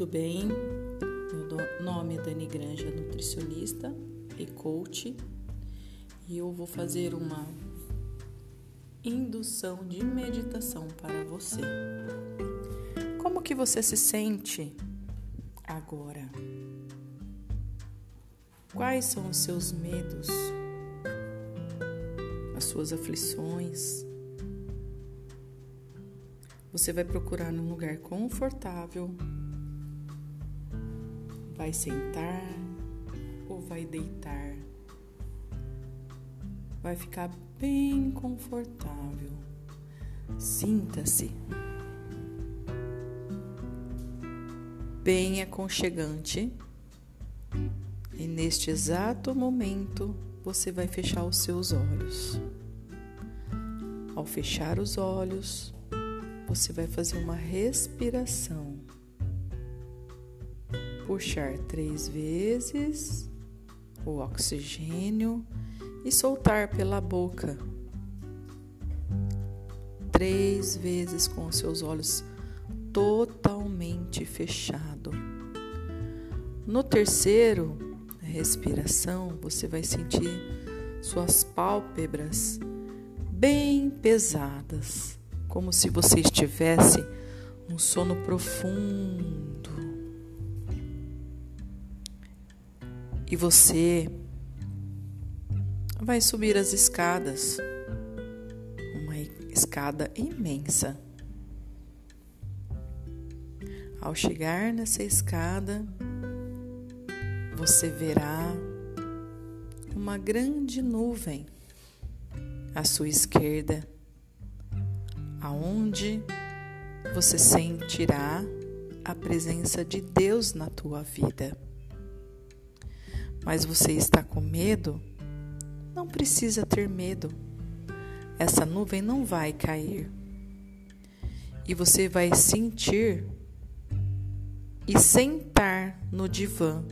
tudo bem? Meu nome é Dani Granja, nutricionista e coach, e eu vou fazer uma indução de meditação para você. Como que você se sente agora? Quais são os seus medos? As suas aflições? Você vai procurar num lugar confortável. Vai sentar ou vai deitar. Vai ficar bem confortável. Sinta-se. Bem aconchegante. E neste exato momento você vai fechar os seus olhos. Ao fechar os olhos, você vai fazer uma respiração. Puxar três vezes o oxigênio e soltar pela boca. Três vezes com seus olhos totalmente fechados. No terceiro respiração, você vai sentir suas pálpebras bem pesadas como se você estivesse um sono profundo. E você vai subir as escadas, uma escada imensa. Ao chegar nessa escada, você verá uma grande nuvem à sua esquerda aonde você sentirá a presença de Deus na tua vida. Mas você está com medo? Não precisa ter medo. Essa nuvem não vai cair. E você vai sentir e sentar no divã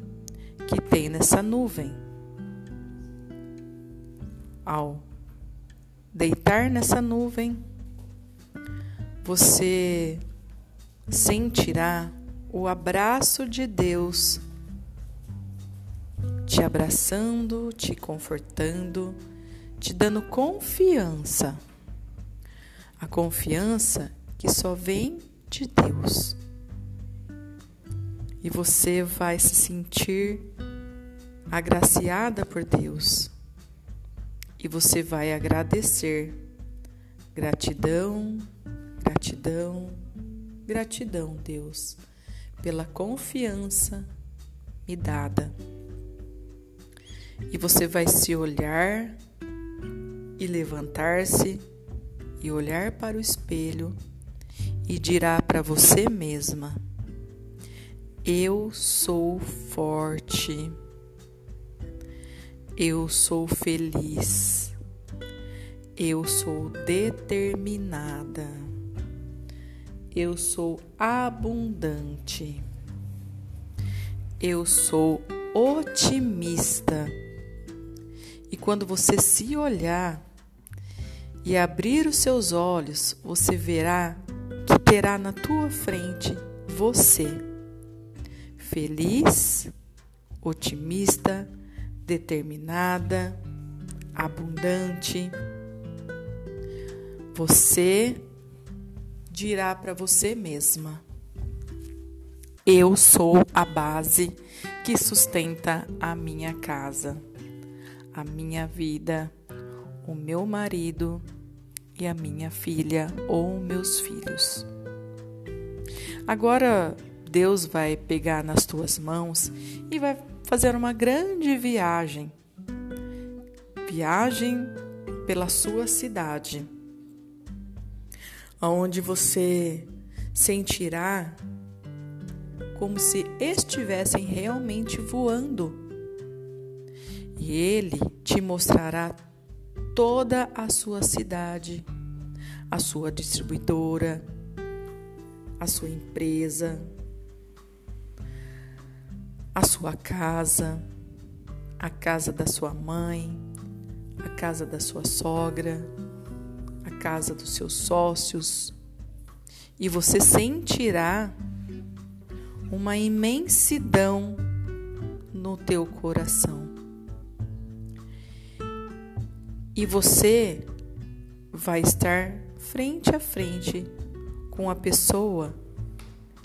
que tem nessa nuvem. Ao deitar nessa nuvem, você sentirá o abraço de Deus te abraçando, te confortando, te dando confiança. A confiança que só vem de Deus. E você vai se sentir agraciada por Deus. E você vai agradecer. Gratidão, Gratidão, gratidão, Deus, pela confiança me dada. E você vai se olhar e levantar-se e olhar para o espelho e dirá para você mesma: Eu sou forte. Eu sou feliz. Eu sou determinada eu sou abundante. Eu sou otimista. E quando você se olhar e abrir os seus olhos, você verá que terá na tua frente você, feliz, otimista, determinada, abundante. Você dirá para você mesma: Eu sou a base que sustenta a minha casa, a minha vida, o meu marido e a minha filha ou meus filhos. Agora Deus vai pegar nas tuas mãos e vai fazer uma grande viagem. Viagem pela sua cidade onde você sentirá como se estivessem realmente voando. E ele te mostrará toda a sua cidade, a sua distribuidora, a sua empresa, a sua casa, a casa da sua mãe, a casa da sua sogra a casa dos seus sócios e você sentirá uma imensidão no teu coração. E você vai estar frente a frente com a pessoa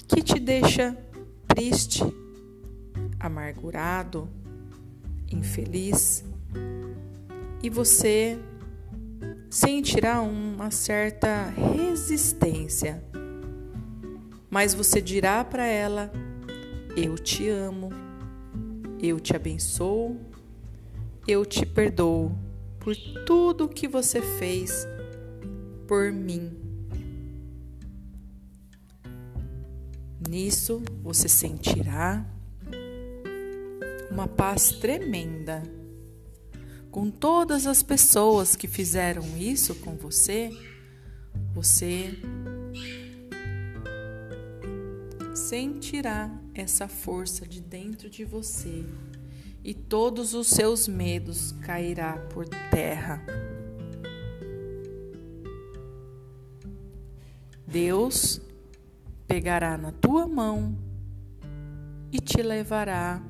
que te deixa triste, amargurado, infeliz, e você sentirá uma certa resistência. Mas você dirá para ela: Eu te amo, eu te abençoo, eu te perdoo por tudo que você fez por mim. Nisso você sentirá uma paz tremenda. Com todas as pessoas que fizeram isso com você, você sentirá essa força de dentro de você e todos os seus medos cairá por terra. Deus pegará na tua mão e te levará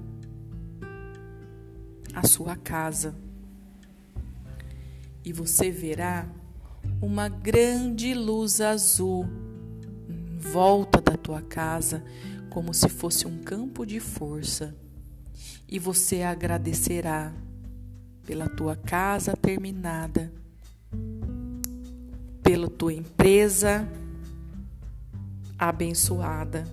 à sua casa. E você verá uma grande luz azul em volta da tua casa, como se fosse um campo de força. E você agradecerá pela tua casa terminada, pela tua empresa abençoada.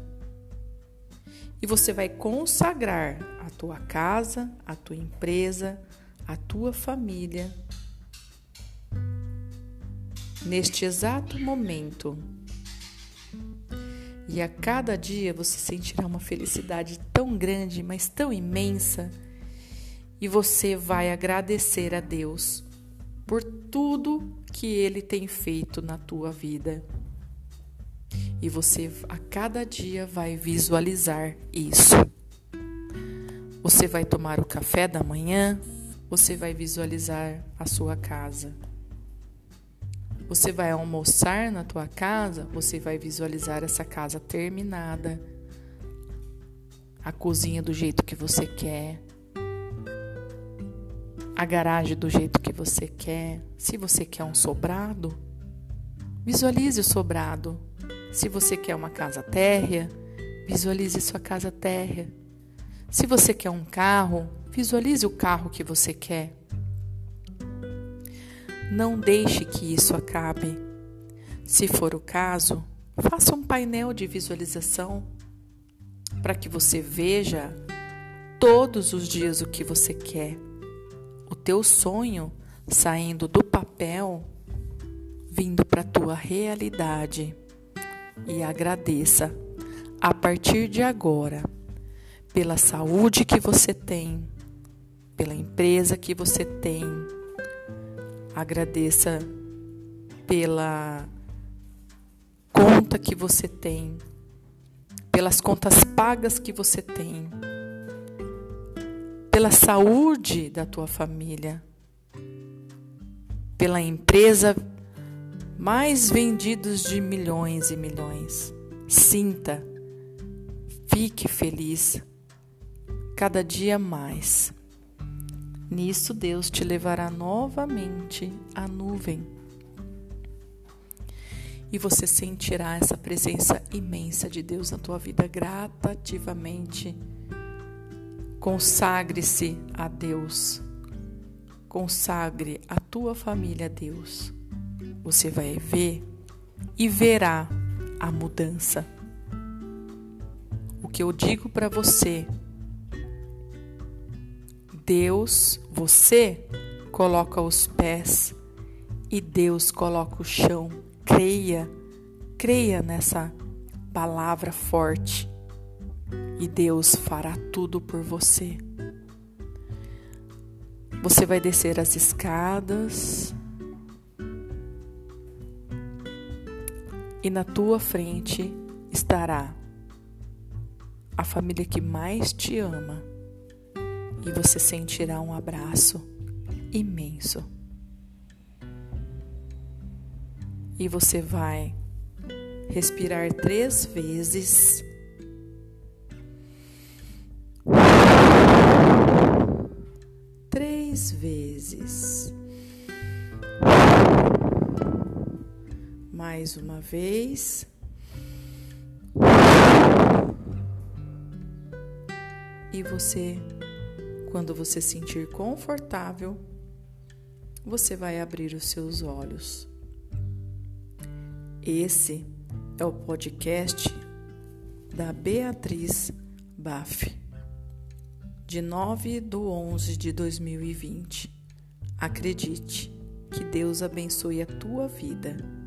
E você vai consagrar a tua casa, a tua empresa, a tua família neste exato momento. E a cada dia você sentirá uma felicidade tão grande, mas tão imensa, e você vai agradecer a Deus por tudo que Ele tem feito na tua vida. E você a cada dia vai visualizar isso. Você vai tomar o café da manhã, você vai visualizar a sua casa. Você vai almoçar na tua casa, você vai visualizar essa casa terminada. A cozinha do jeito que você quer. A garagem do jeito que você quer. Se você quer um sobrado, visualize o sobrado. Se você quer uma casa térrea, visualize sua casa térrea. Se você quer um carro, visualize o carro que você quer. Não deixe que isso acabe. Se for o caso, faça um painel de visualização para que você veja todos os dias o que você quer. O teu sonho saindo do papel, vindo para a tua realidade e agradeça a partir de agora pela saúde que você tem, pela empresa que você tem. Agradeça pela conta que você tem, pelas contas pagas que você tem, pela saúde da tua família, pela empresa mais vendidos de milhões e milhões. Sinta, fique feliz cada dia mais. Nisso Deus te levará novamente à nuvem. E você sentirá essa presença imensa de Deus na tua vida gradativamente. Consagre-se a Deus. Consagre a tua família a Deus você vai ver e verá a mudança. O que eu digo para você, Deus, você coloca os pés e Deus coloca o chão. Creia, creia nessa palavra forte e Deus fará tudo por você. Você vai descer as escadas, e na tua frente estará a família que mais te ama e você sentirá um abraço imenso. E você vai respirar três vezes. Três vezes. Mais uma vez. E você quando você sentir confortável, você vai abrir os seus olhos. Esse é o podcast da Beatriz Baff, de 9 de 11 de 2020. Acredite, que Deus abençoe a tua vida